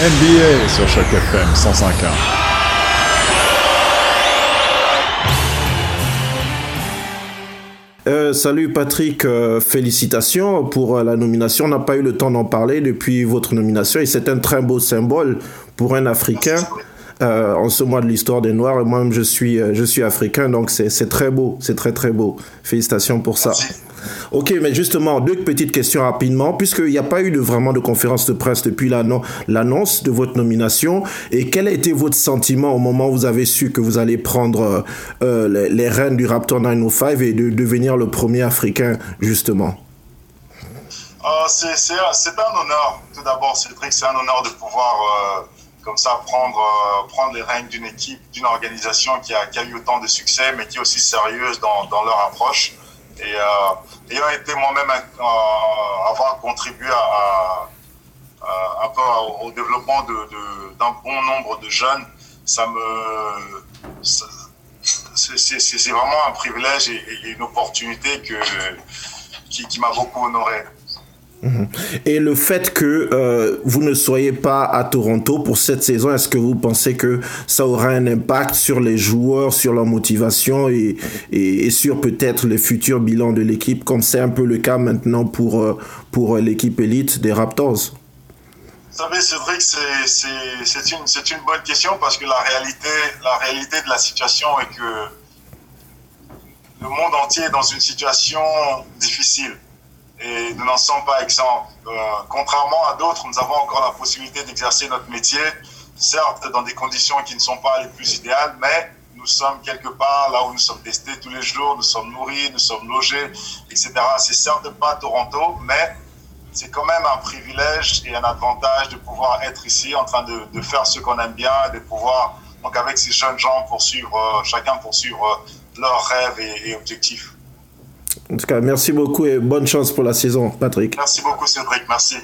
NBA sur chaque FM 105.1. Euh, salut Patrick, euh, félicitations pour euh, la nomination. On n'a pas eu le temps d'en parler depuis votre nomination et c'est un très beau symbole pour un Africain. En ce mois de l'histoire des Noirs, moi-même je suis, je suis africain, donc c'est très beau, c'est très très beau. Félicitations pour ça. Ok, mais justement, deux petites questions rapidement, puisqu'il n'y a pas eu de, vraiment de conférence de presse depuis l'annonce de votre nomination. Et quel a été votre sentiment au moment où vous avez su que vous allez prendre euh, euh, les, rênes du Raptor 905 et de devenir le premier Africain, justement? Euh, C'est un honneur. Tout d'abord, Cédric, c'est un honneur de pouvoir comme ça prendre, prendre les rênes d'une équipe, d'une organisation qui a, qui a, eu autant de succès, mais qui est aussi sérieuse dans, dans leur approche. Et euh, ayant été moi-même euh, avoir contribué à, un peu au développement d'un bon nombre de jeunes, ça me c'est vraiment un privilège et, une opportunité que, qui, qui m'a beaucoup honoré. Mhm. Et le fait que euh, vous ne soyez pas à Toronto pour cette saison, est-ce que vous pensez que ça aura un impact sur les joueurs, sur leur motivation et, et, sur peut-être les futurs bilans de l'équipe, comme c'est un peu le cas maintenant pour, euh, pour l'équipe élite des Raptors? Vous savez, Cédric, c'est une, une bonne question parce que la réalité, la réalité de la situation est que le monde entier est dans une situation difficile nous n'en sommes pas exempts. Euh, contrairement à d'autres, nous avons encore la possibilité d'exercer notre métier, certes dans des conditions qui ne sont pas les plus idéales, mais nous sommes quelque part là où nous sommes testés tous les jours, nous sommes nourris, nous sommes logés, etc. C'est certes pas Toronto, mais c'est quand même un privilège et un avantage de pouvoir être ici en train de, faire ce qu'on aime bien, de pouvoir, donc avec ces jeunes gens, poursuivre, euh, chacun poursuivre euh, leurs rêves et objectifs. En tout cas, merci beaucoup et bonne chance pour la saison, Patrick. Merci beaucoup, Cédric. Merci.